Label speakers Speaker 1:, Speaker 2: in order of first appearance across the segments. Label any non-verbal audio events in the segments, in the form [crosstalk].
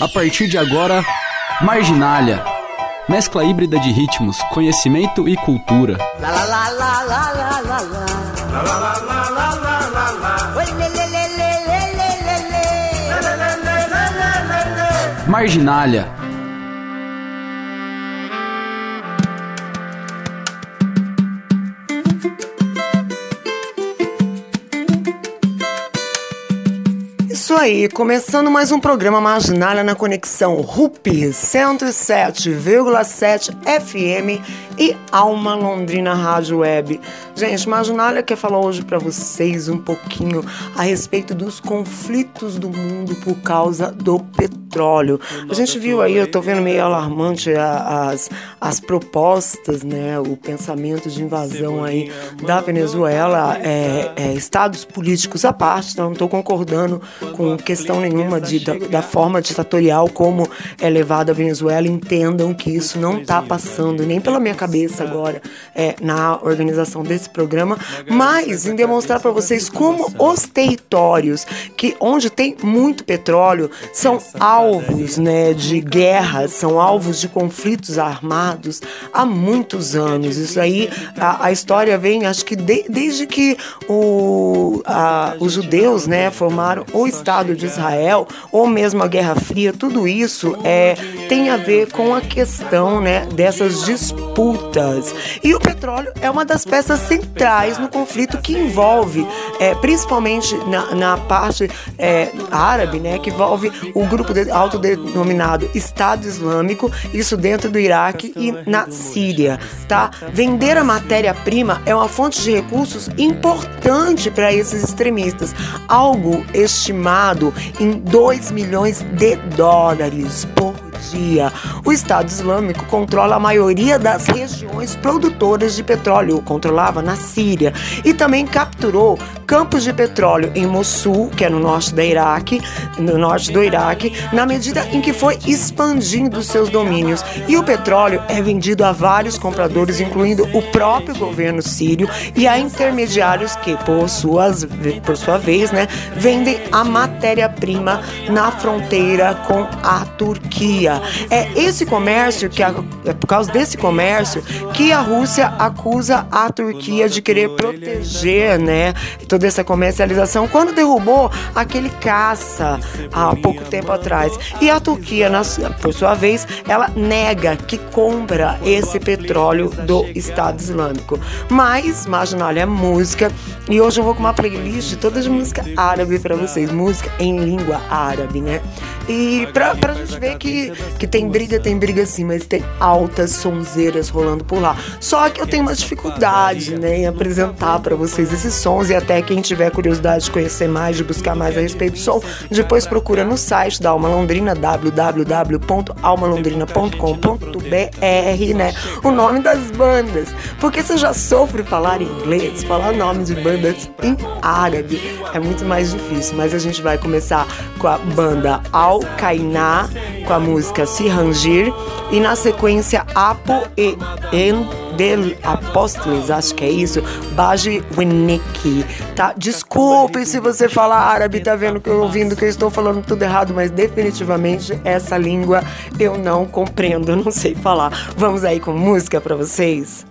Speaker 1: A partir de agora, Marginália. Mescla híbrida de ritmos, conhecimento e cultura. Marginália
Speaker 2: aí, começando mais um programa Marginália na conexão RUP 107,7 FM e Alma Londrina Rádio Web. Gente, Marginália quer falar hoje para vocês um pouquinho a respeito dos conflitos do mundo por causa do petróleo. A gente viu aí, eu tô vendo meio alarmante as, as propostas, né, o pensamento de invasão aí da Venezuela, é, é, estados políticos à parte, então não estou concordando com questão nenhuma de, da, da, forma ditatorial como é levada a Venezuela. Entendam que isso não está passando nem pela minha cabeça agora é, na organização desse programa, mas em demonstrar para vocês como os territórios que onde tem muito petróleo são alvos né, de guerras, são alvos de conflitos armados há muitos anos. Isso aí, a, a história vem, acho que de, desde que o, a, os judeus né, formaram o Estado Estado de Israel, ou mesmo a Guerra Fria, tudo isso é, tem a ver com a questão né, dessas disputas. E o petróleo é uma das peças centrais no conflito que envolve, é, principalmente na, na parte é, árabe, né, que envolve o grupo de, autodenominado Estado Islâmico, isso dentro do Iraque e na Síria. Tá? Vender a matéria-prima é uma fonte de recursos importante para esses extremistas, algo estimado em 2 milhões de dólares por dia. O Estado Islâmico controla a maioria das regiões produtoras de petróleo, controlava na Síria, e também capturou campos de petróleo em Mossul, que é no norte Iraque, no norte do Iraque, na medida em que foi expandindo seus domínios. E o petróleo é vendido a vários compradores, incluindo o próprio governo sírio e a intermediários que, por, suas, por sua vez, né, vendem a matéria-prima na fronteira com a Turquia. É esse comércio que a, é por causa desse comércio que a Rússia acusa a Turquia de querer proteger, né, toda essa comercialização quando derrubou aquele caça há pouco tempo atrás. E a Turquia, por sua vez, ela nega que compra esse petróleo do Estado Islâmico. Mas, Marginal é música e hoje eu vou com uma playlist toda de música árabe para vocês, música em língua árabe, né? E pra, pra gente ver que, que tem briga, tem briga sim, mas tem altas sonzeiras rolando por lá. Só que eu tenho uma dificuldade, né, em apresentar para vocês esses sons e até quem tiver curiosidade de conhecer mais, de buscar mais a respeito do som, depois procura no site da Alma Londrina, www.almalondrina.com.br, né, o nome das bandas. Porque você já sofre falar inglês, falar nome de bandas em árabe é muito mais difícil, mas a gente vai começar com a banda Al Kainá com a música Se Rangir e na sequência Apo e En del Apóstolos, acho que é isso, Baji Winiki, tá? Desculpe se você fala árabe, tá vendo que eu ouvindo que eu estou falando tudo errado, mas definitivamente essa língua eu não compreendo, [laughs] não sei falar. Vamos aí com música para vocês?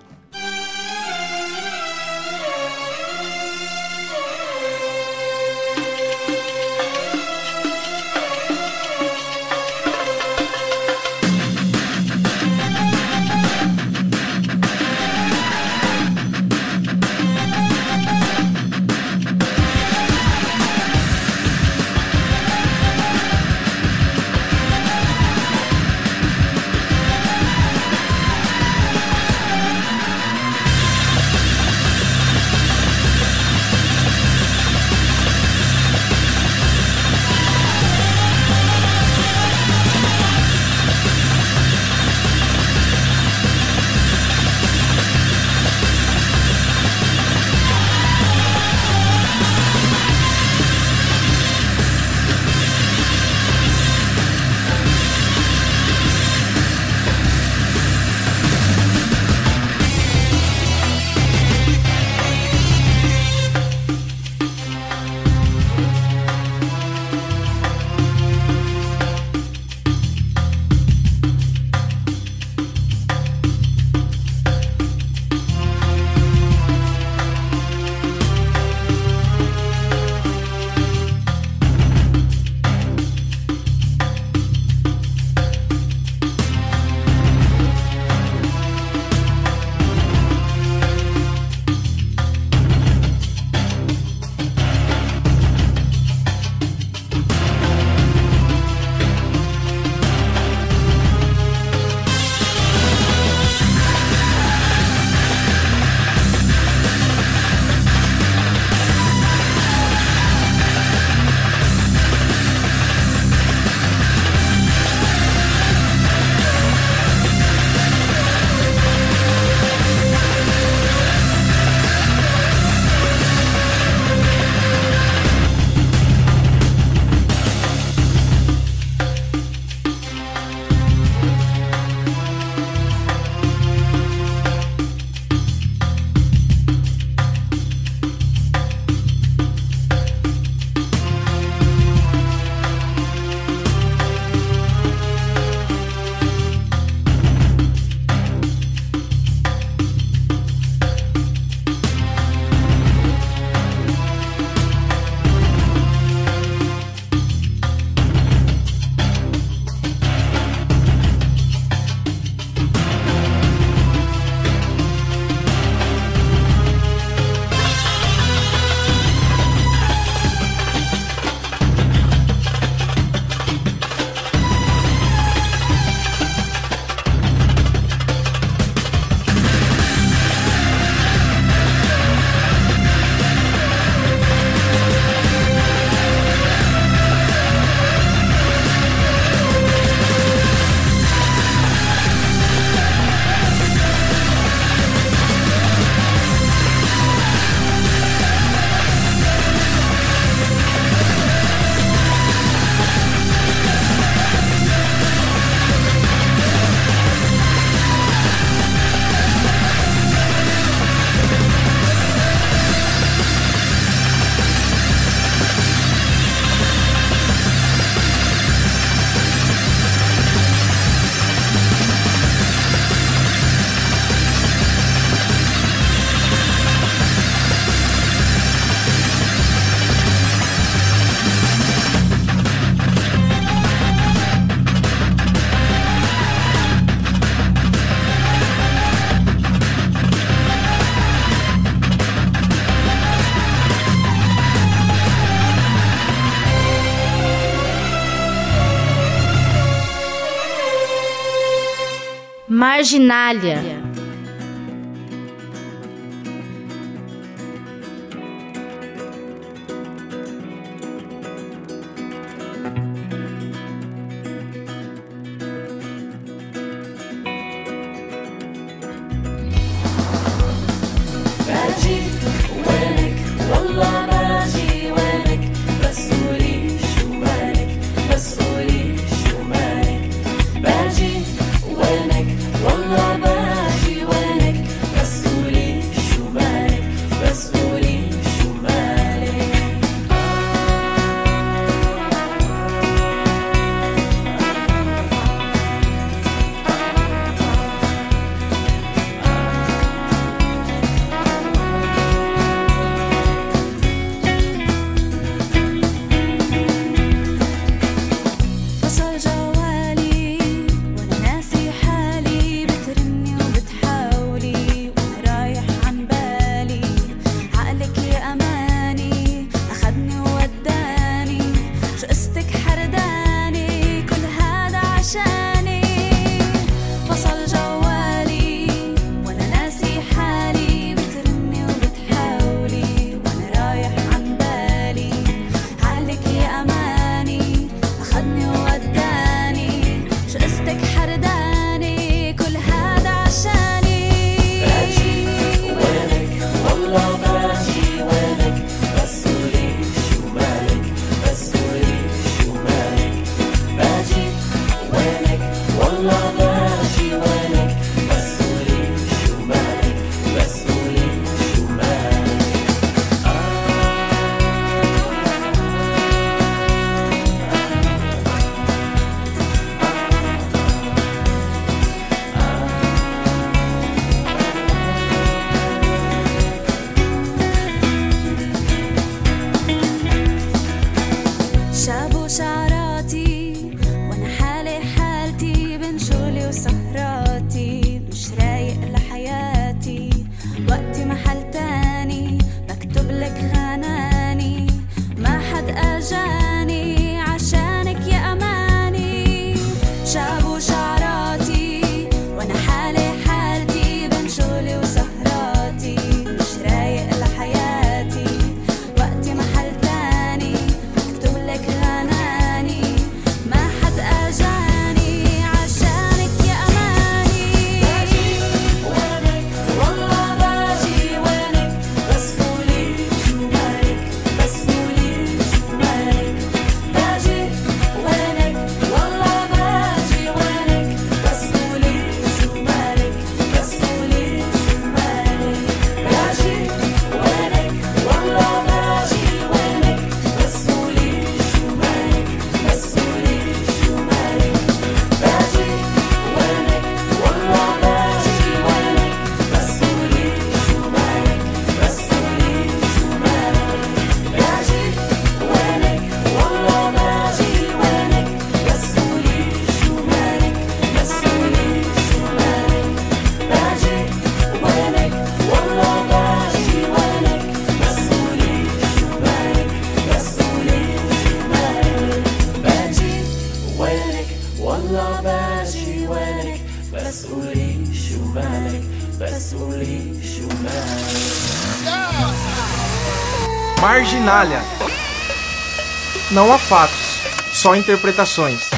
Speaker 3: Marginália.
Speaker 4: Marginália. Não há fatos, só interpretações.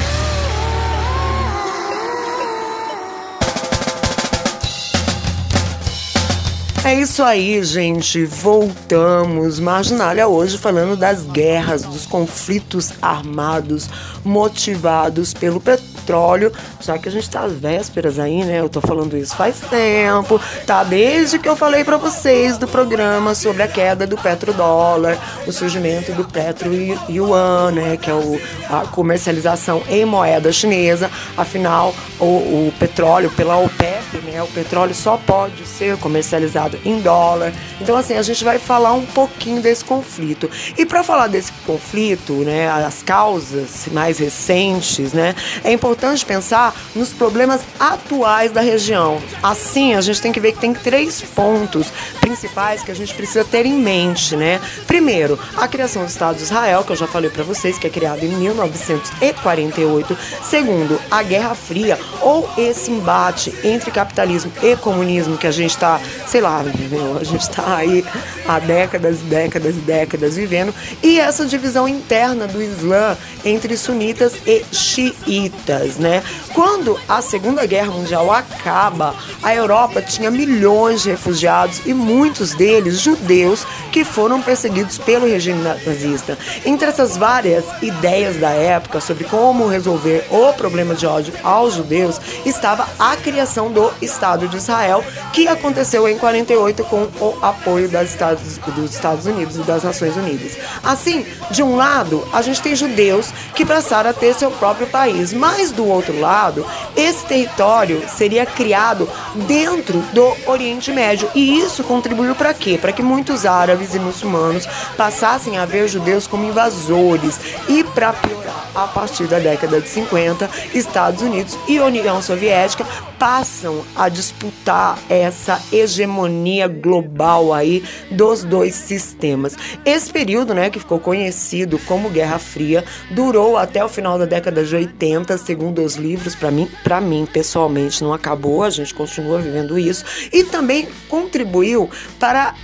Speaker 2: É isso aí, gente. Voltamos. Marginália hoje falando das guerras, dos conflitos armados motivados pelo petróleo. Já que a gente tá às vésperas aí, né? Eu tô falando isso faz tempo. Tá desde que eu falei para vocês do programa sobre a queda do petrodólar, o surgimento do petro yuan, né? Que é o, a comercialização em moeda chinesa. Afinal, o, o petróleo pela OPEP, né? O petróleo só pode ser comercializado em dólar. Então, assim, a gente vai falar um pouquinho desse conflito. E para falar desse conflito, né, as causas mais recentes, né, é importante pensar nos problemas atuais da região. Assim, a gente tem que ver que tem três pontos principais que a gente precisa ter em mente, né? Primeiro, a criação do Estado de Israel, que eu já falei para vocês, que é criado em 1948. Segundo, a Guerra Fria, ou esse embate entre capitalismo e comunismo que a gente está, sei lá, meu, a gente está aí há décadas, décadas décadas vivendo. E essa divisão interna do Islã entre sunitas e xiitas, né? Quando a Segunda Guerra Mundial acaba, a Europa tinha milhões de refugiados e muitos deles judeus que foram perseguidos pelo regime nazista. Entre essas várias ideias da época sobre como resolver o problema de ódio aos judeus estava a criação do Estado de Israel, que aconteceu em 48 com o apoio das Estados, dos Estados Unidos e das Nações Unidas. Assim, de um lado, a gente tem judeus que passaram a ter seu próprio país, mas do outro lado, esse território seria criado dentro do Oriente Médio. E isso contribuiu para quê? Para que muitos árabes e muçulmanos passassem a ver judeus como invasores. E para piorar, a partir da década de 50, Estados Unidos e União Soviética passam a disputar essa hegemonia global aí dos dois sistemas. Esse período, né, que ficou conhecido como Guerra Fria, durou até o final da década de 80, segundo os livros, para mim, para mim pessoalmente não acabou, a gente continua vivendo isso e também contribuiu para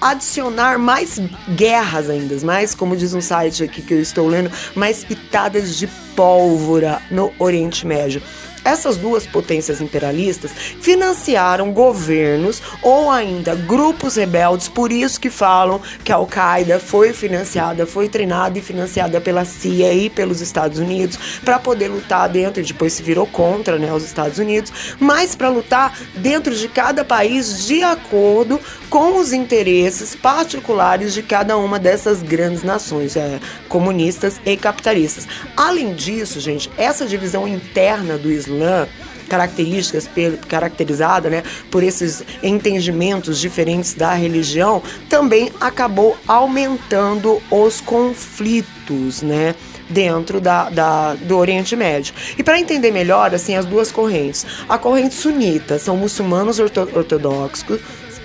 Speaker 2: adicionar mais guerras ainda, mais, como diz um site aqui que eu estou lendo, mais pitadas de pólvora no Oriente Médio. Essas duas potências imperialistas financiaram governos ou ainda grupos rebeldes, por isso que falam que a Al-Qaeda foi financiada, foi treinada e financiada pela CIA e pelos Estados Unidos para poder lutar dentro, e depois se virou contra né, os Estados Unidos, mas para lutar dentro de cada país de acordo com os interesses particulares de cada uma dessas grandes nações, é, comunistas e capitalistas. Além disso, gente, essa divisão interna do Islã características caracterizada né, por esses entendimentos diferentes da religião também acabou aumentando os conflitos né dentro da, da, do Oriente Médio. E para entender melhor, assim, as duas correntes. A corrente sunita são muçulmanos ortodoxos,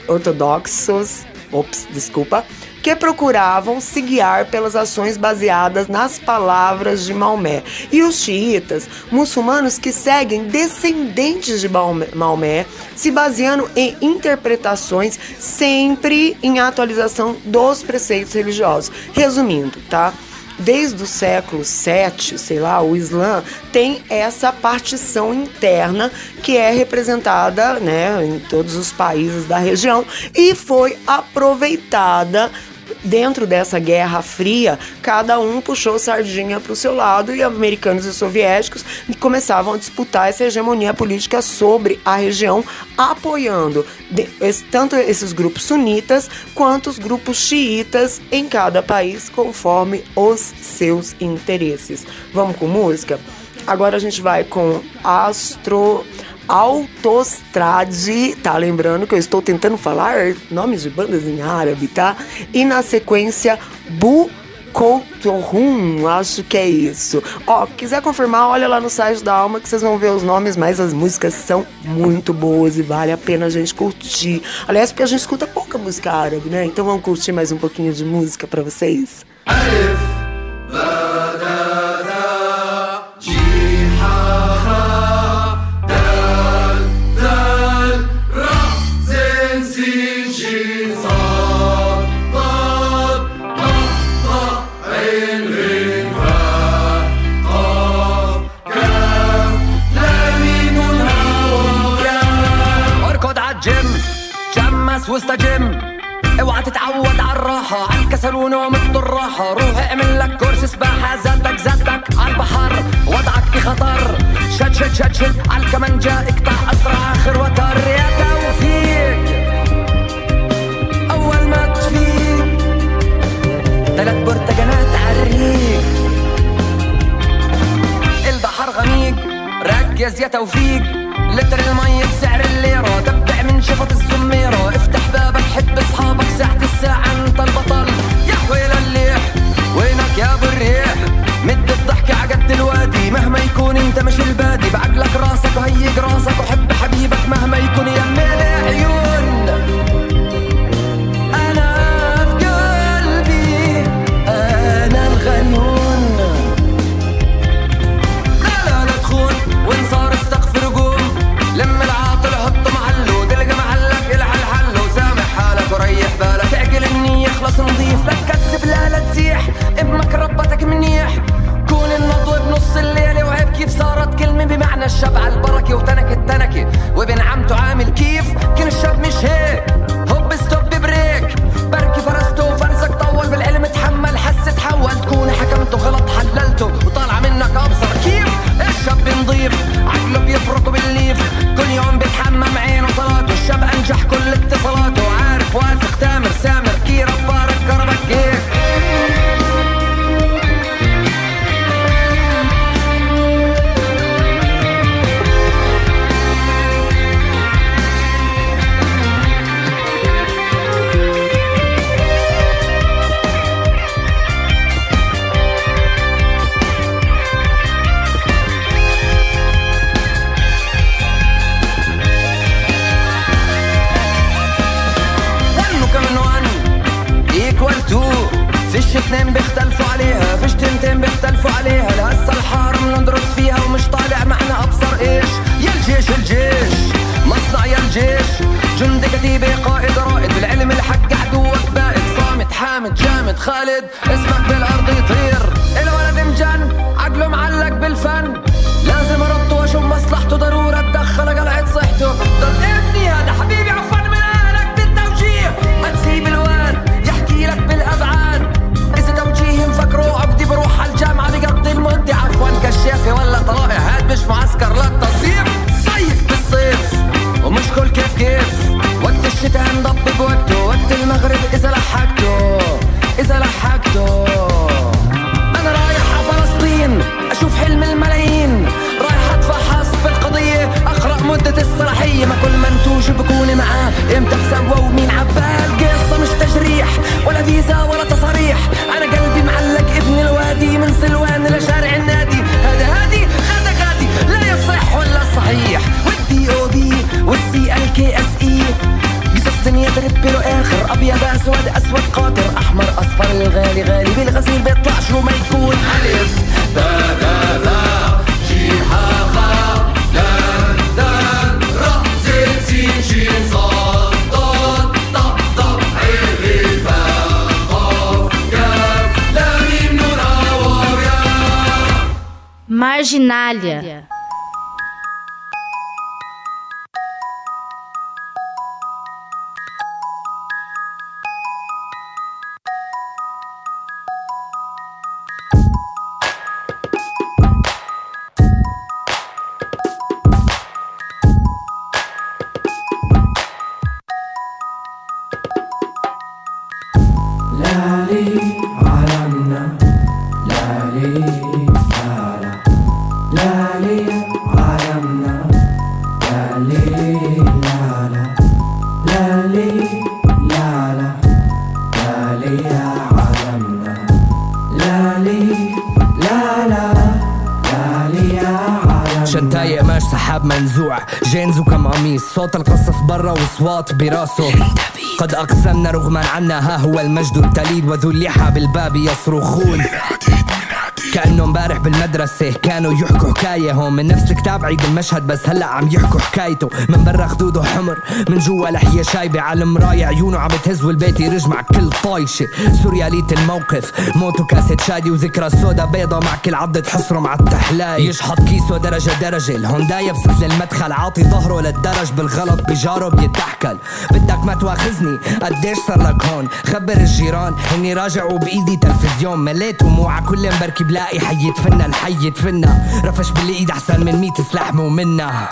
Speaker 2: ortodoxos, ops, desculpa, que procuravam se guiar pelas ações baseadas nas palavras de Maomé. E os xiitas, muçulmanos que seguem descendentes de Maomé, se baseando em interpretações sempre em atualização dos preceitos religiosos. Resumindo, tá? desde o século VII, sei lá, o Islã tem essa partição interna que é representada né, em todos os países da região e foi aproveitada dentro dessa Guerra Fria, cada um puxou sardinha para o seu lado e americanos e soviéticos começavam a disputar essa hegemonia política sobre a região, apoiando tanto esses grupos sunitas quanto os grupos xiitas em cada país, conforme os seus interesses. Vamos com música? Agora a gente vai com Astro Autostrade, tá? Lembrando que eu estou tentando falar nomes de bandas em árabe, tá? E na sequência, Bu Koutorum, acho que é isso. Ó, quiser confirmar, olha lá no site da Alma que vocês vão ver os nomes, mas as músicas são muito boas e vale a pena a gente curtir. Aliás, porque a gente escuta pouca música árabe, né? Então vamos curtir mais um pouquinho de música para vocês. واستجم اوعى تتعود على الراحة على الكسل ونوم الراحة روح اعمل لك كورس سباحة ذاتك ذاتك على البحر. وضعك بخطر شد شد شد شد على الكمنجة اقطع أسرع آخر وتر. يا توفيق أول ما تفيق. ثلاث برتقانات عالريق البحر غميق. ركز يا توفيق. وهيج راسك وحب حبيبك مهما يكون يمي العيون أنا في قلبي أنا الغنون. لا لا لا تخون وإن صار استغفر قوم. لم العاطل حطه محله دلق محلك العى الحل وسامح حالك وريح بالك اعقل النية يخلص نضيف. لا تكذب لا لا تزيح
Speaker 5: ابنك ربتك منيح. كون النضوة بنص الليلة وعيب كيف صارت كلمة بمعنى الشبع. وتنكت تنكه وابن عمته عامل كيف؟ خالد اسمك بالارض يطير ما كل منتوج بكون معاه. إمتى احسن ومين عبال عباه. القصة مش تجريح ولا فيزا ولا تصاريح أنا قلبي معلق ابن الوادي من سلوان لشارع النادي. هذا هادي هذا غادي. لا يصح ولا صحيح. والدي أو بي والسي ال كي
Speaker 6: إس
Speaker 5: إي. قصص دنيا تربي له آخر. أبيض أسود أسود
Speaker 7: قاطر. أحمر أصفر. الغالي غالي. بالغزير شو ما يكون. ألف لا لا لا. جيحان.
Speaker 8: Marginália.
Speaker 5: برا وصوات براسه. قد أقسمنا رغما عنا ها هو المجد التليد وذو اللحى بالباب يصرخون. كأنه امبارح بالمدرسة. كانوا يحكوا حكاية هون من نفس الكتاب عيد المشهد بس هلأ عم يحكوا حكايته. من برا خدوده حمر من جوا لحية شايبة. على المراية عيونه عم بتهز والبيت يرج مع كل طايشة. سوريالية الموقف موتو كاسة شادي وذكرى سودا بيضة مع كل عضة حصره مع التحلاي يشحط كيسه درجة درجة. الهونداي بسفل المدخل عاطي ظهره للدرج بالغلط بجاره بيتحكل بدك ما تواخذني؟ قديش صار لك هون؟ خبر الجيران. اني راجع وبايدي تلفزيون. مليت وموعى. كل مبركي بلاقي حي يدفنا الحي يدفنا رفش بالايد أحسن من ميت سلاح مو منا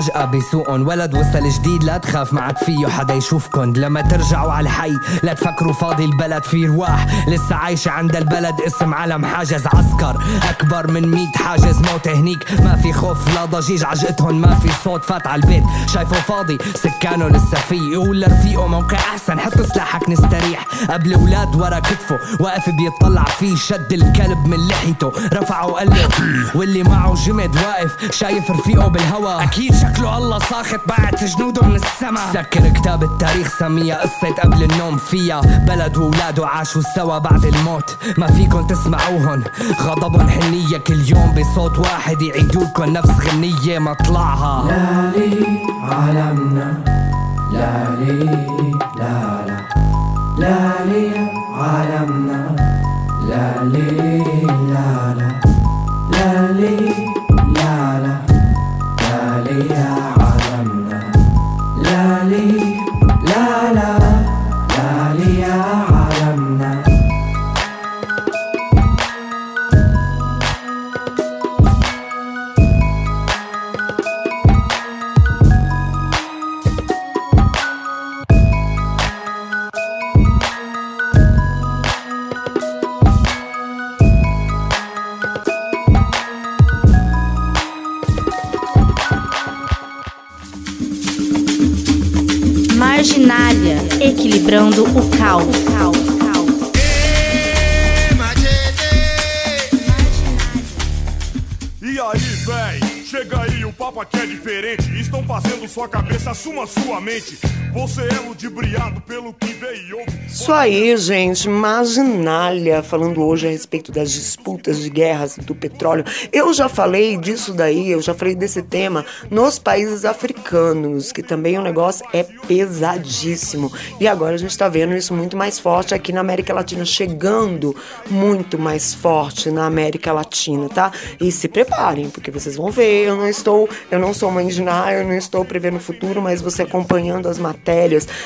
Speaker 5: عجقة بسوقن ولد وصل جديد لا تخاف ما عاد فيه حدا يشوفكن. لما ترجعوا على الحي لا تفكروا فاضي البلد في رواح. لسه عايشة عند البلد اسم علم حاجز عسكر. أكبر من ميت حاجز موت هنيك. ما في خوف لا ضجيج عجقتهن ما في صوت فات على البيت. شايفه فاضي سكانه لسه فيه. يقول لرفيقه موقع أحسن حط سلاحك نستريح. قبل ولاد ورا كتفه واقف بيطلع فيه. شد الكلب من لحيته رفعه وقلب واللي معه جمد واقف. شايف رفيقه بالهوا أكيد شكله الله ساخط بعت جنوده من السما. سكر كتاب التاريخ سميها قصة قبل النوم فيها. بلد وولاده عاشوا سوا بعد الموت. ما فيكن تسمعوهن. غضبهم حنية كل يوم بصوت واحد يعيدولكن نفس غنية مطلعها
Speaker 6: Marginália. Equilibrando o caos.
Speaker 9: Aí, véi? Chega aí, o papo aqui é diferente. Estão fazendo sua cabeça, sua mente. Você é ludibriado pelo que veio.
Speaker 2: Isso aí, gente, marginália, falando hoje a respeito das disputas de guerras do petróleo. Eu já falei disso daí, eu já falei desse tema nos países africanos, que também o negócio é pesadíssimo. E agora a gente tá vendo isso muito mais forte aqui na América Latina, chegando muito mais forte na América Latina, tá? E se preparem, porque vocês vão ver eu não estou, eu não sou de nada, eu não estou prevendo o futuro, mas você acompanhando as matérias,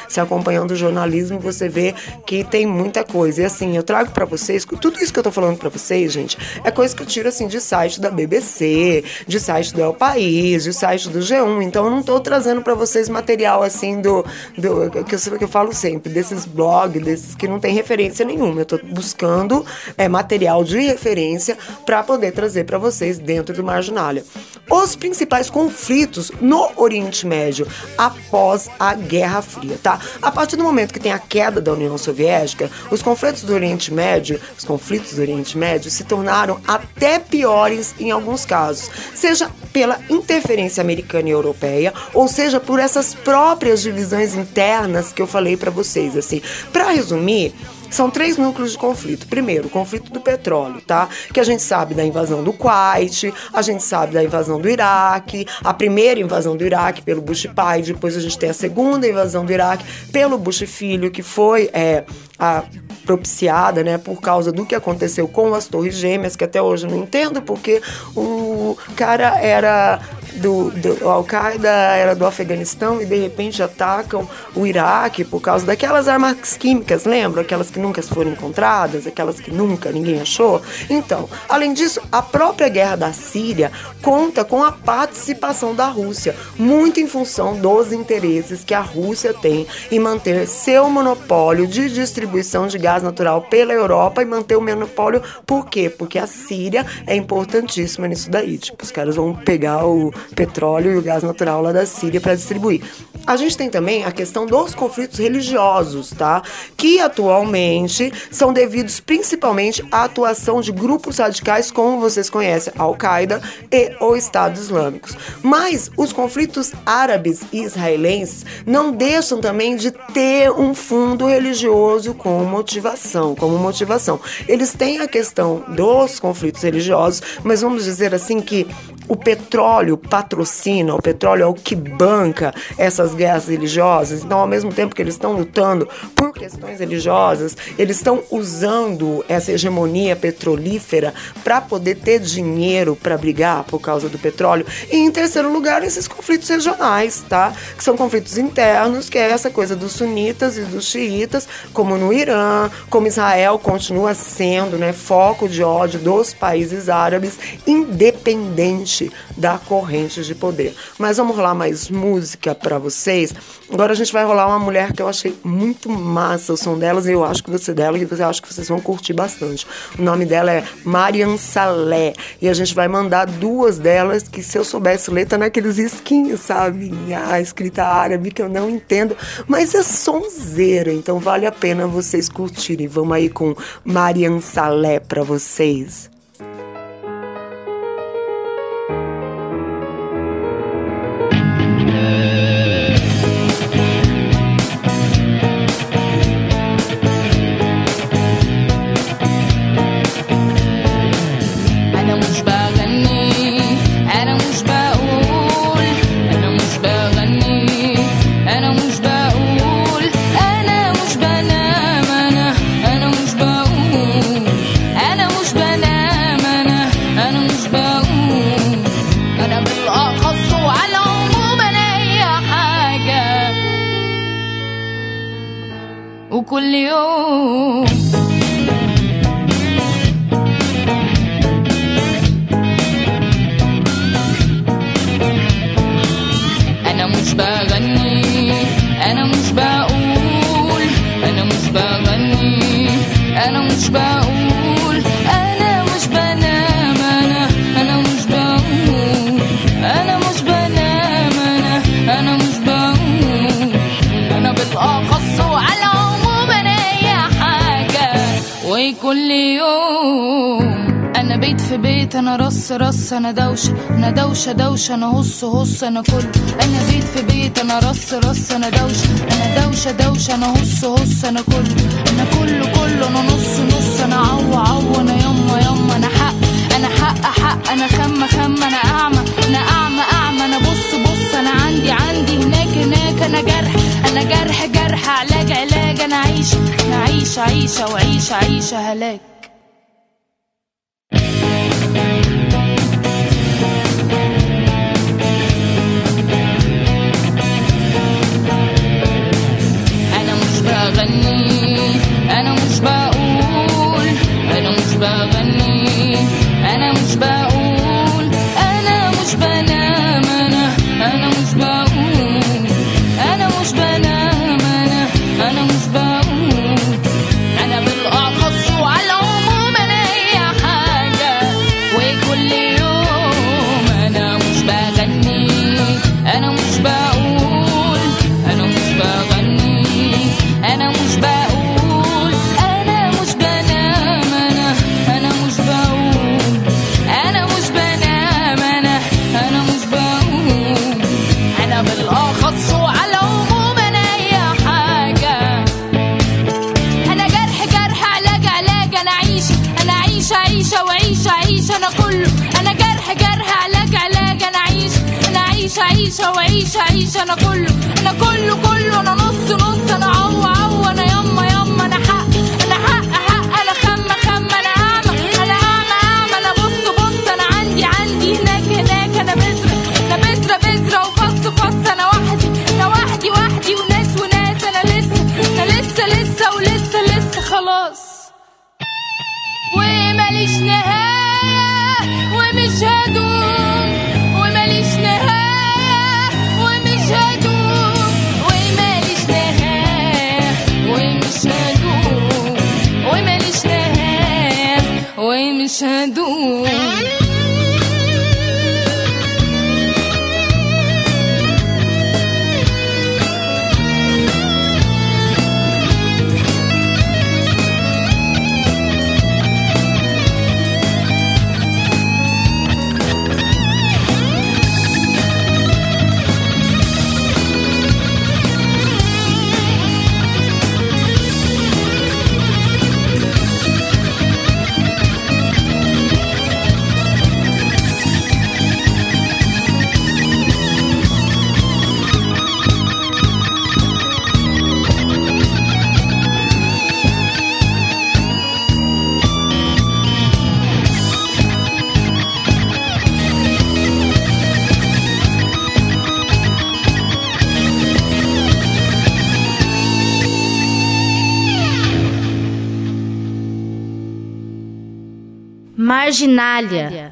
Speaker 2: se acompanhando o jornalismo, você vê que tem muita coisa. E assim, eu trago para vocês, tudo isso que eu tô falando para vocês, gente, é coisa que eu tiro assim de site da BBC, de site do El País, de site do G1. Então eu não tô trazendo para vocês material assim do, do que, eu, que eu falo sempre, desses blogs, desses que não tem referência nenhuma. Eu tô buscando é, material de referência para poder trazer para vocês dentro do Marginalia. Os principais conflitos no Oriente Médio após a Guerra Fria, tá? A partir do momento que tem a queda da União Soviética, os conflitos do Oriente Médio, os conflitos do Oriente Médio se tornaram até piores em alguns casos, seja pela interferência americana e europeia, ou seja por essas próprias divisões internas que eu falei para vocês, assim. Para resumir, são três núcleos de conflito. Primeiro, o conflito do petróleo, tá? Que a gente sabe da invasão do Kuwait, a gente sabe da invasão do Iraque, a primeira invasão do Iraque pelo Bush pai, depois a gente tem a segunda invasão do Iraque pelo Bush filho, que foi é, a propiciada, né, por causa do que aconteceu com as Torres Gêmeas, que até hoje eu não entendo porque o cara era do, do Al-Qaeda era do Afeganistão e de repente atacam o Iraque por causa daquelas armas químicas, lembra? Aquelas que nunca foram encontradas, aquelas que nunca ninguém achou. Então, além disso, a própria guerra da Síria conta com a participação da Rússia, muito em função dos interesses que a Rússia tem em manter seu monopólio de distribuição de gás natural pela Europa e manter o monopólio por quê? Porque a Síria é importantíssima nisso daí. Tipo, os caras vão pegar o petróleo e o gás natural lá da Síria para distribuir. A gente tem também a questão dos conflitos religiosos, tá? Que atualmente são devidos principalmente à atuação de grupos radicais, como vocês conhecem, Al-Qaeda e o Estado Islâmico. Mas os conflitos árabes e israelenses não deixam também de ter um fundo religioso como motivação, como motivação. Eles têm a questão dos conflitos religiosos, mas vamos dizer assim que o petróleo patrocina, o petróleo é o que banca essas guerras religiosas. Então, ao mesmo tempo que eles estão lutando por questões religiosas, eles estão usando essa hegemonia petrolífera para poder ter dinheiro para brigar por causa do petróleo. E em terceiro lugar, esses conflitos regionais, tá? Que são conflitos internos, que é essa coisa dos sunitas e dos xiitas, como no Irã, como Israel continua sendo, né, foco de ódio dos países árabes, independente da corrente de poder. Mas vamos rolar mais música para vocês. Agora a gente vai rolar uma mulher que eu achei muito massa o som delas e eu acho que você dela e eu acho que vocês vão curtir bastante. O nome dela é Marian Salé e a gente vai mandar duas delas que se eu soubesse ler tá naqueles esquinhos, sabe? A escrita árabe que eu não entendo, mas é sonzeira, então vale a pena vocês curtirem. Vamos aí com Marian Salé para vocês.
Speaker 10: مش بغني أنا مش بقول أنا مش بغني أنا مش بقول أنا مش بنام أنا أنا مش بقول أنا مش بنام أنا أنا مش بقول. أنا بتقاقص وعلى العموم أنا اي حاجة وكل يوم رص أنا دوشة أنا دوشة دوشة أنا هص هص أنا كل. أنا بيت في بيت أنا رص رص أنا دوشة أنا دوشة دوشة أنا هص هص أنا كل. أنا كله كله أنا نص نص أنا عو عو أنا يما يما. أنا حق أنا حق حق أنا خم خم أنا اعمى أنا اعمى اعمى. أنا بص بص أنا عندي عندي. هناك هناك أنا جرح أنا جرح جرح. علاج علاج أنا عيشة أنا عيشة عيشة وعيشة عيشة هلاك. عيشة عيشة وعيشة عيشة أنا كله أنا كله كله أنا نص نص أنا عو عو أنا يما يما أنا حق أنا حق حق أنا خم خم أنا أعمى أنا أعمى أعمى أنا بص بص أنا عندي عندي هناك هناك أنا بذرة أنا بذرة بذرة وفص فص أنا وحدي أنا وحدي وحدي وناس وناس أنا لسه أنا لسه لسه ولسه لسه خلاص. وماليش نهاية ومش هدوم deixando.
Speaker 11: Marginália.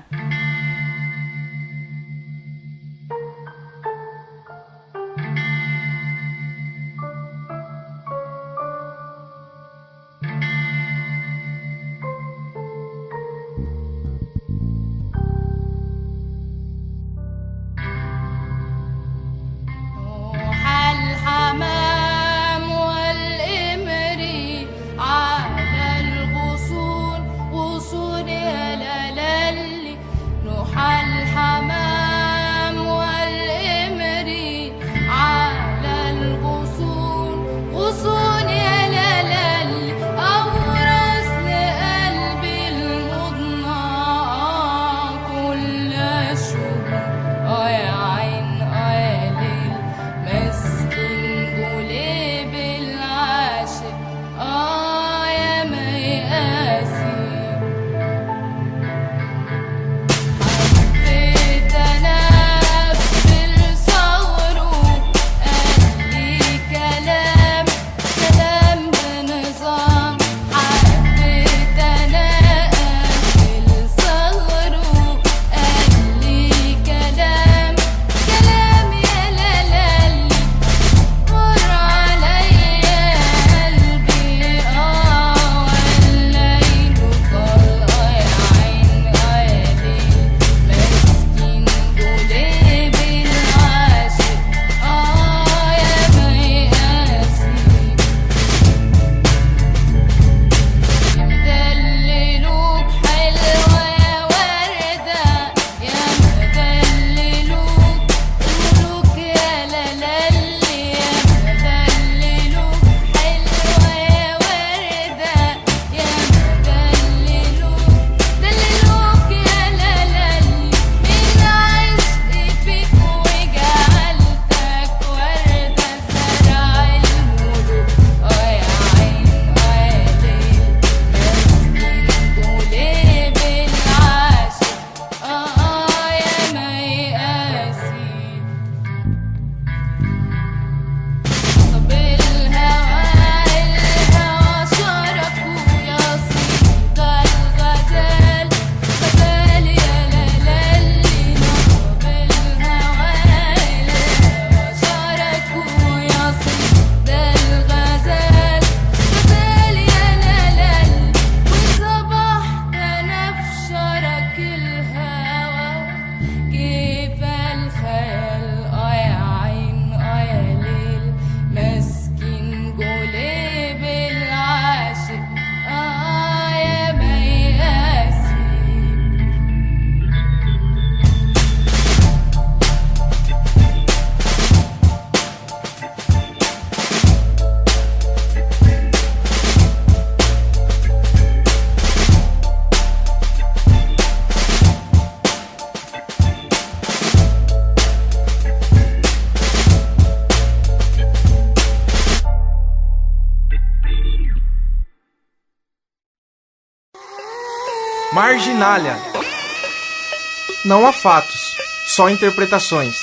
Speaker 4: Não há fatos, só interpretações.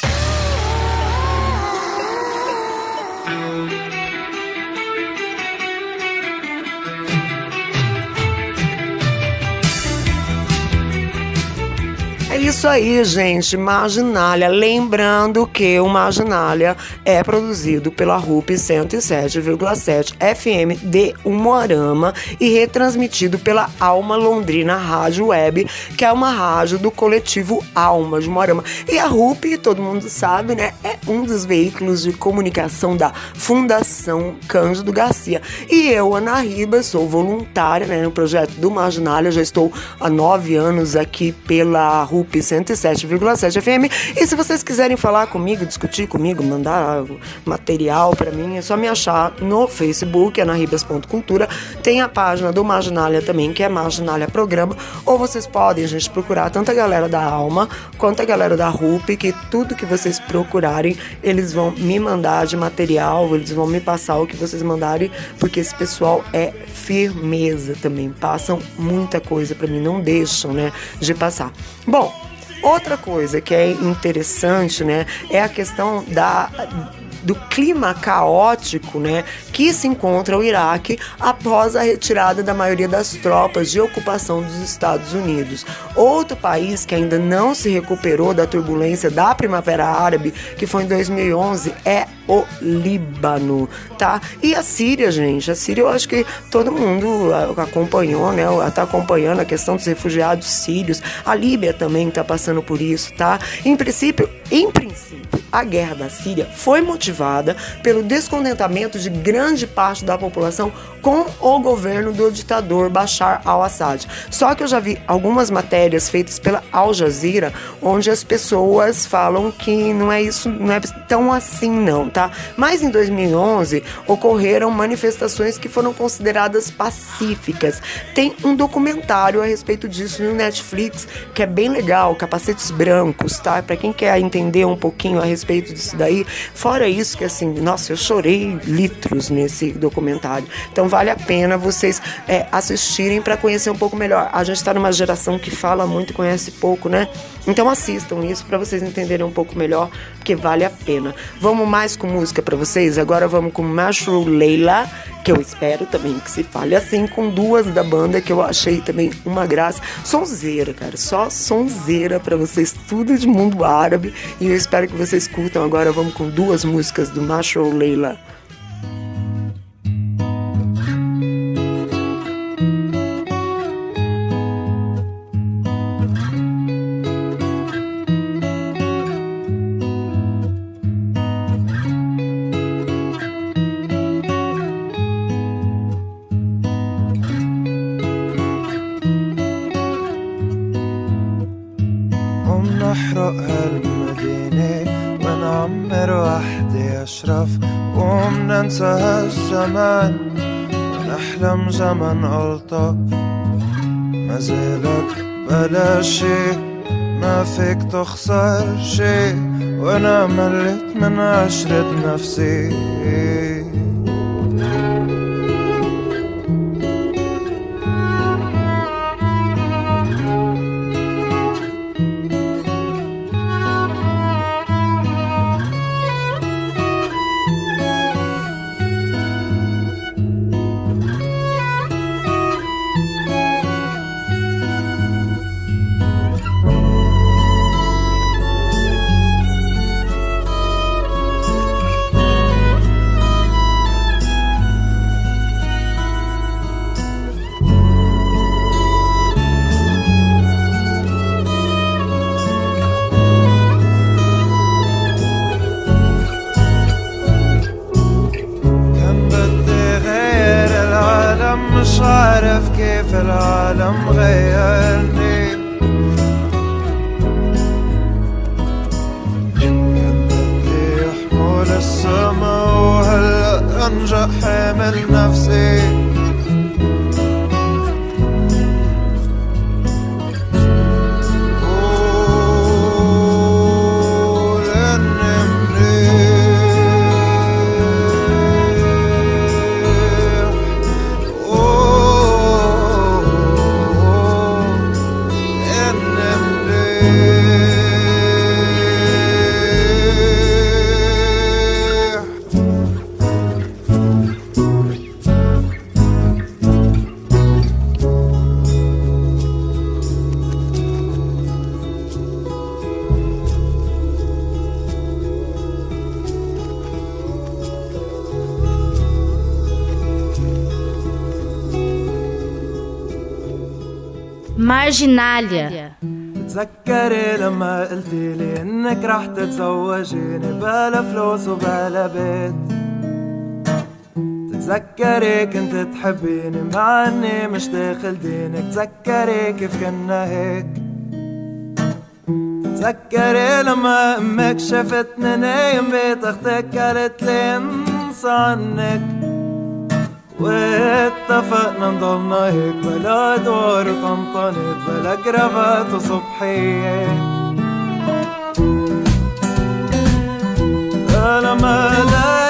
Speaker 2: Isso aí, gente. Marginália. Lembrando que o Marginália é produzido pela RUP 107,7 FM de Umuarama e retransmitido pela Alma Londrina Rádio Web, que é uma rádio do coletivo Alma de Umuarama. E a RUP, todo mundo sabe, né? É um dos veículos de comunicação da Fundação Cândido Garcia. E eu, Ana Riba, sou voluntária né, no projeto do Marginália. Já estou há nove anos aqui pela RUP. RUP 107,7 FM. E se vocês quiserem falar comigo, discutir comigo, mandar material para mim, é só me achar no Facebook, anarribas.cultura. Tem a página do Marginália também, que é Marginália Programa. Ou vocês podem, gente, procurar tanto a galera da Alma quanto a galera da RUP, que tudo que vocês procurarem, eles vão me mandar de material, eles vão me passar o que vocês mandarem, porque esse pessoal é firmeza também. Passam muita coisa para mim, não deixam, né, de passar. Bom, outra coisa que é interessante, né, é a questão da do clima caótico, né, que se encontra o Iraque após a retirada da maioria das tropas de ocupação dos Estados Unidos. Outro país que ainda não se recuperou da turbulência da Primavera Árabe, que foi em 2011, é o Líbano, tá? E a Síria, gente, a Síria eu acho que todo mundo acompanhou, né? Tá acompanhando a questão dos refugiados sírios. A Líbia também tá passando por isso, tá? Em princípio, em princípio, a guerra da Síria foi motivada pelo descontentamento de grande parte da população com o governo do ditador Bashar al-Assad. Só que eu já vi algumas matérias feitas pela Al Jazeera onde as pessoas falam que não é isso, não é tão assim não, tá? Mas em 2011 ocorreram manifestações que foram consideradas pacíficas. Tem um documentário a respeito disso no Netflix que é bem legal, Capacetes Brancos, tá? Para quem quer entender um pouquinho a respeito disso daí. Fora isso que assim, nossa, eu chorei litros nesse documentário. Então vale a pena vocês é, assistirem para conhecer um pouco melhor. A gente está numa geração que fala muito, conhece pouco, né? Então assistam isso para vocês entenderem um pouco melhor, porque vale a pena. Vamos mais com música para vocês? Agora vamos com Mushroom Leila, que eu espero também que se fale assim, com duas da banda que eu achei também uma graça. Sonzeira, cara, só sonzeira para vocês, tudo de mundo árabe. E eu espero que vocês curtam. Agora vamos com duas músicas do Mushroom Leila.
Speaker 12: تخسر شي وأنا مليت من عشرة نفسي. كيف العالم غيرني. يحمل السما وهلأ أنجح حامل
Speaker 11: Marginália.
Speaker 12: تذكري لما قلتي لي انك رح تتزوجيني بلا فلوس وبلا بيت تتذكري كنت تحبيني مع اني مش داخل دينك تذكري كيف كنا هيك تذكري لما أمك شفتني نايم بيت أختك قالت لي انسى عنك واتفقنا نضلنا هيك بلا ادوار وطنطنت بلا كرافات وصبحية لما لاقين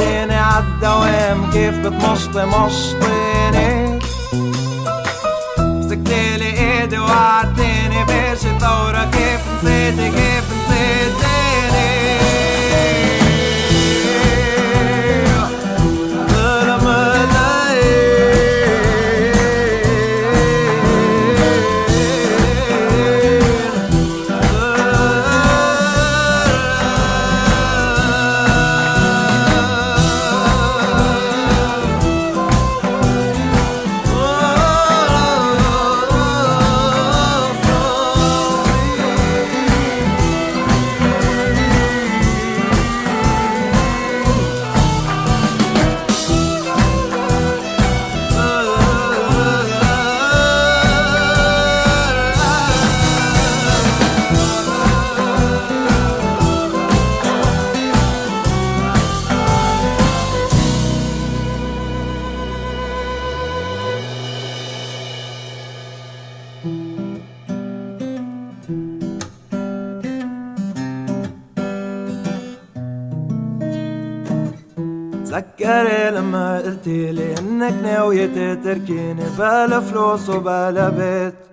Speaker 12: وبعدتني عالدوام كيف بتمشطي مشطيني؟ مسكتلي إيدي وعدتني بيش ثورة كيف نسيتي كيف نسيتيني تذكري لما قلتي لي إنك ناوية تتركيني بلا فلوس وبلا بيت؟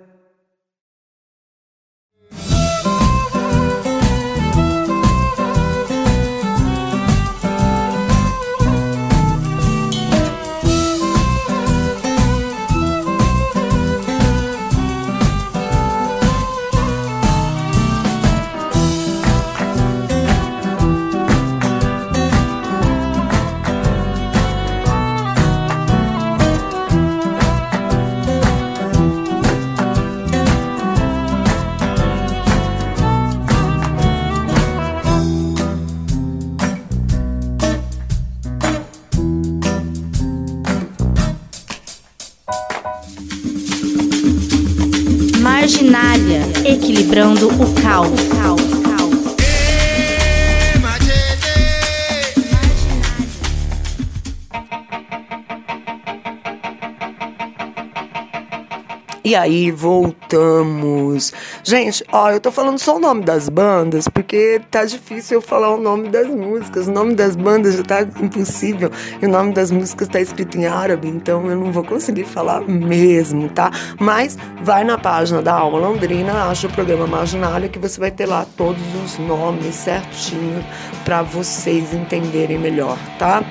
Speaker 2: Aí, voltamos. Gente, ó, eu tô falando só o nome das bandas, porque tá difícil eu falar o nome das músicas. O nome das bandas já tá impossível. E o nome das músicas tá escrito em árabe, então eu não vou conseguir falar mesmo, tá? Mas vai na página da Alma Londrina, acha o programa Marginália, que você vai ter lá todos os nomes certinho para vocês entenderem melhor, tá?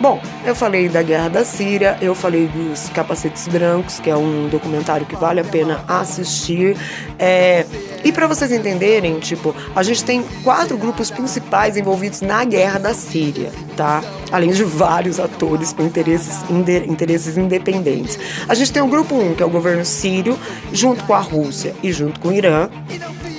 Speaker 2: Bom, eu falei da Guerra da Síria, eu falei dos Capacetes Brancos, que é um documentário que vale a pena assistir. É, e para vocês entenderem, tipo, a gente tem quatro grupos principais envolvidos na Guerra da Síria, tá? Além de vários atores com interesses, interesses independentes. A gente tem o grupo 1, que é o governo sírio, junto com a Rússia e junto com o Irã.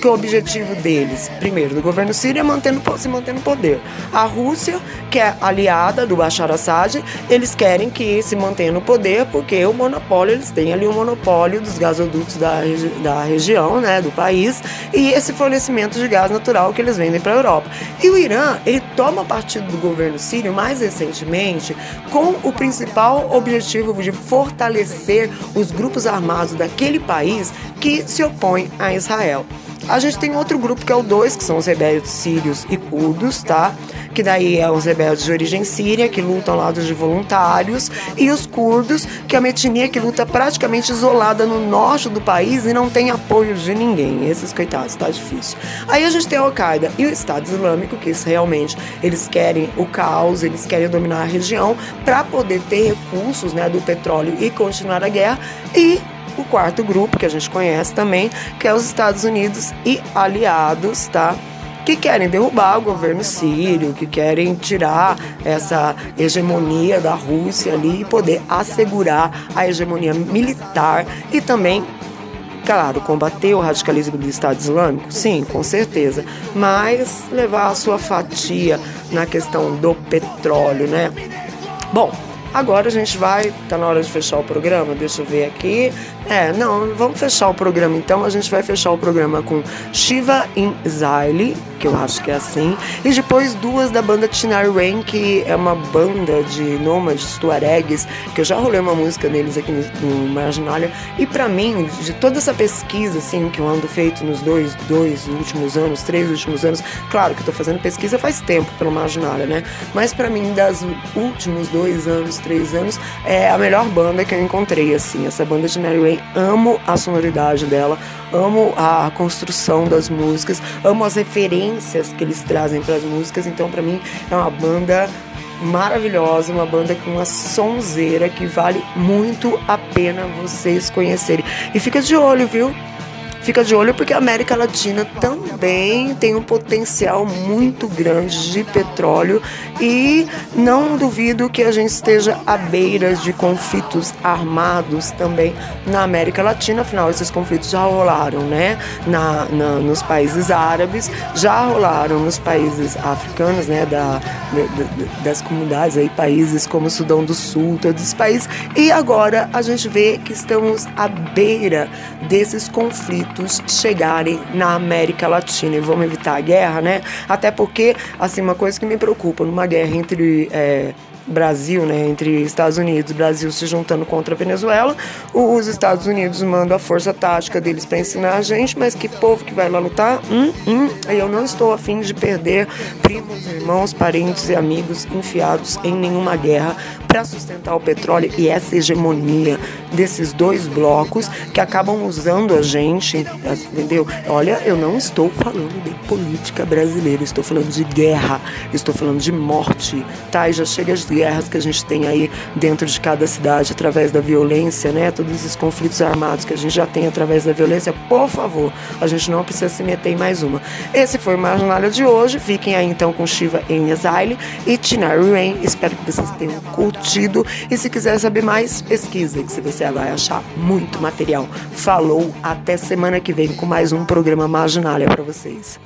Speaker 2: Que é o objetivo deles? Primeiro, do governo sírio é mantendo, se manter no poder. A Rússia, que é aliada do Bashar Assad, eles querem que se mantenha no poder porque o monopólio, eles têm ali o monopólio dos gasodutos da, da região, né, do país, e esse fornecimento de gás natural que eles vendem para a Europa. E o Irã, ele toma partido do governo sírio mais recentemente com o principal objetivo de fortalecer os grupos armados daquele país que se opõem a Israel. A gente tem outro grupo que é o 2, que são os rebeldes sírios e curdos, tá? Que daí é os rebeldes de origem síria, que lutam ao lado de voluntários, e os curdos, que é uma etnia que luta praticamente isolada no norte do país e não tem apoio de ninguém. Esses coitados, tá difícil. Aí a gente tem a Al-Qaeda e o Estado Islâmico, que realmente eles querem o caos, eles querem dominar a região para poder ter recursos né, do petróleo e continuar a guerra. E o quarto grupo, que a gente conhece também, que é os Estados Unidos e aliados, tá? que querem derrubar o governo sírio, que querem tirar essa hegemonia da Rússia ali e poder assegurar a hegemonia militar e também Claro, combater o radicalismo do Estado Islâmico, sim, com certeza, mas levar a sua fatia na questão do petróleo, né? Bom, Agora a gente vai, tá na hora de fechar o programa, deixa eu ver aqui. É, não, vamos fechar o programa então. A gente vai fechar o programa com Shiva in Zyle, que eu acho que é assim. E depois duas da banda Tinar Rain, que é uma banda de nômades tuaregues, que eu já rolei uma música deles aqui no, no Marginalia. E para mim, de toda essa pesquisa assim que eu ando feito nos dois, dois últimos anos, três últimos anos, claro que eu tô fazendo pesquisa faz tempo pelo Marginalia, né? Mas para mim, das últimos dois anos, três anos, é a melhor banda que eu encontrei, assim. Essa banda de Mary Way, amo a sonoridade dela, amo a construção das músicas, amo as referências que eles trazem para as músicas. Então, para mim, é uma banda maravilhosa, uma banda com uma sonzeira que vale muito a pena vocês conhecerem. E fica de olho, viu? Fica de olho porque a América Latina também tem um potencial muito grande de petróleo e não duvido que a gente esteja à beira de conflitos armados também na América Latina. Afinal, esses conflitos já rolaram, né? Na, na nos países árabes, já rolaram nos países africanos, né? Da, das comunidades aí, países como o Sudão do Sul, todos os países. E agora a gente vê que estamos à beira desses conflitos chegarem na América Latina e vamos evitar a guerra, né? Até porque, assim, uma coisa que me preocupa numa guerra entre é, Brasil, né, entre Estados Unidos e Brasil se juntando contra a Venezuela. Os Estados Unidos mandam a força tática deles para ensinar a gente, mas que povo que vai lá lutar? Hum, hum. Eu não estou afim de perder primos, irmãos, parentes e amigos enfiados em nenhuma guerra para sustentar o petróleo e essa hegemonia desses dois blocos que acabam usando a gente, entendeu? Olha, eu não estou falando de política brasileira, estou falando de guerra, estou falando de morte, tá? E já chega de guerras que a gente tem aí dentro de cada cidade através da violência, né? Todos esses conflitos armados que a gente já tem através da violência, por favor, a gente não precisa se meter em mais uma. Esse foi o Marginalia de hoje. Fiquem aí então com Shiva em Exile e Tinari Rain. Espero que vocês tenham curtido. E se quiser saber mais, pesquisa, que você vai achar muito material. Falou, até semana que vem com mais um programa Marginalia para vocês.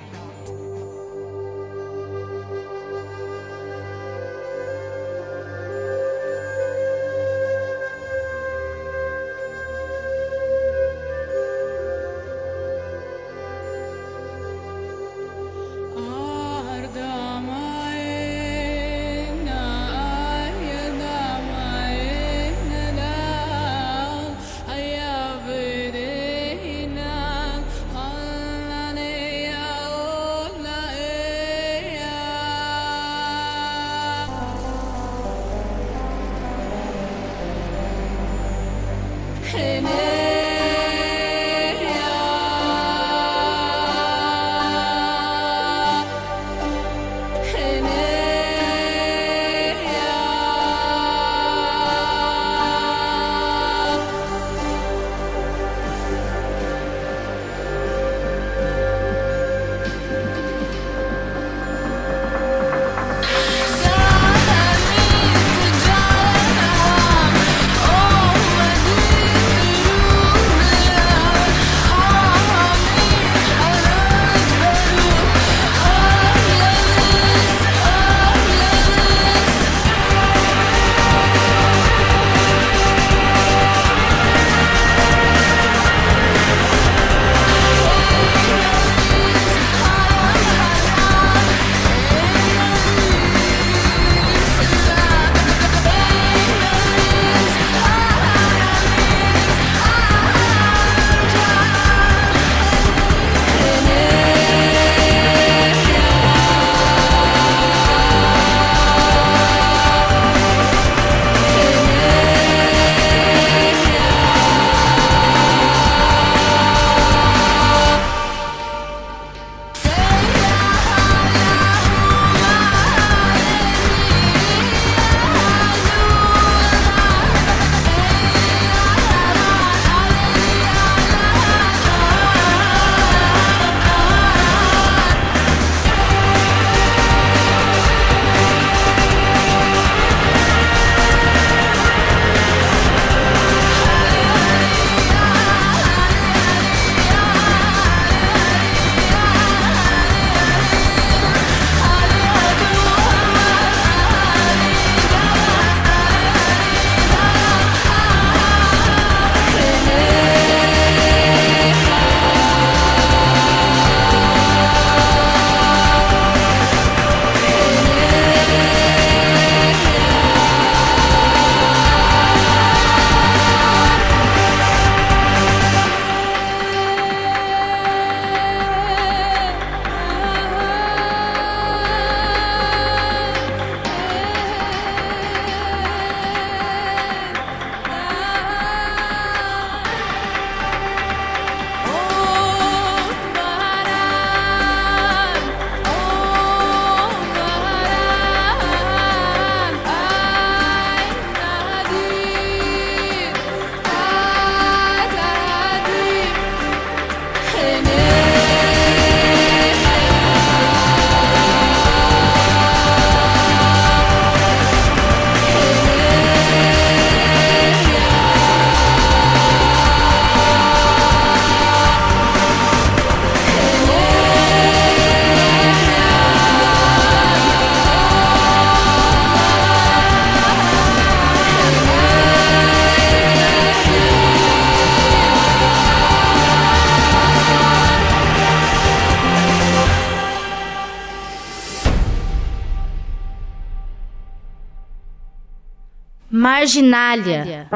Speaker 11: Marginália.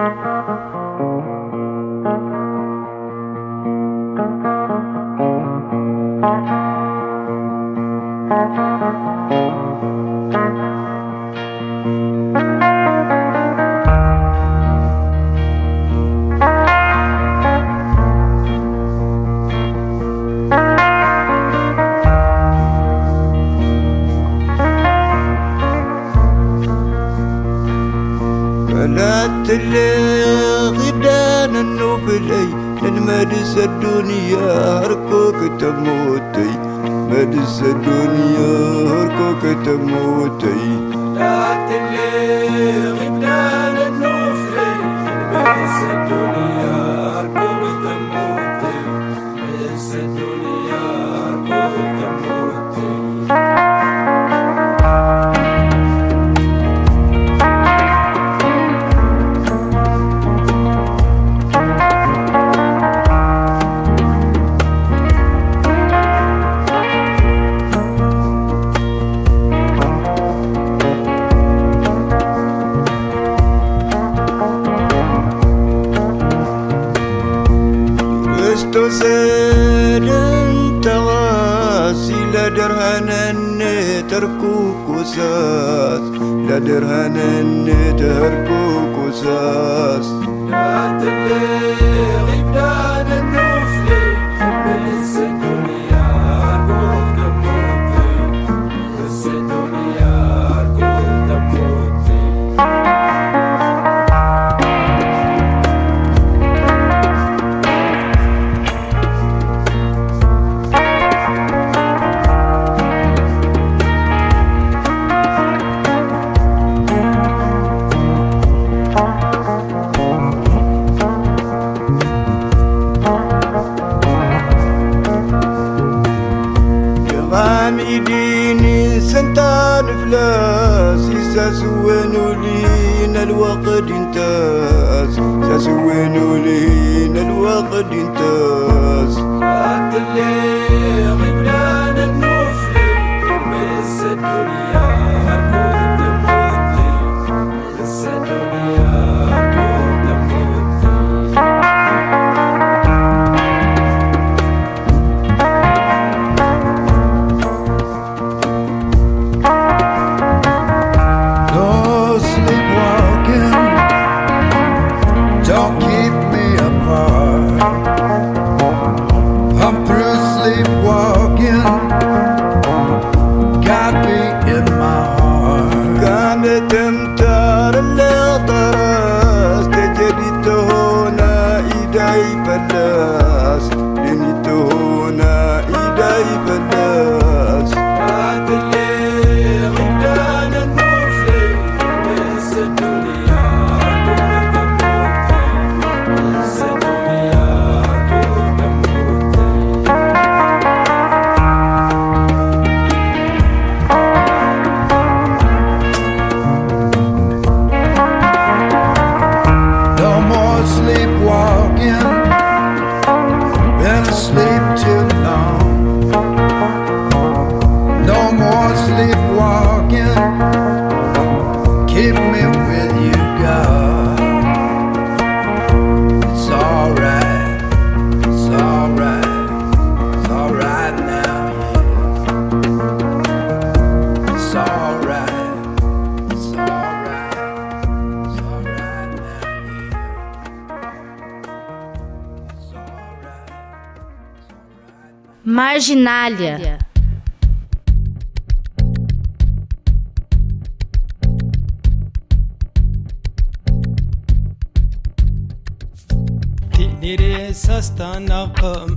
Speaker 13: sedunia Harga ketemu wadai It's alright, it's alright, it's alright now. It's alright, it's alright, it's alright now.
Speaker 11: Marginália. um,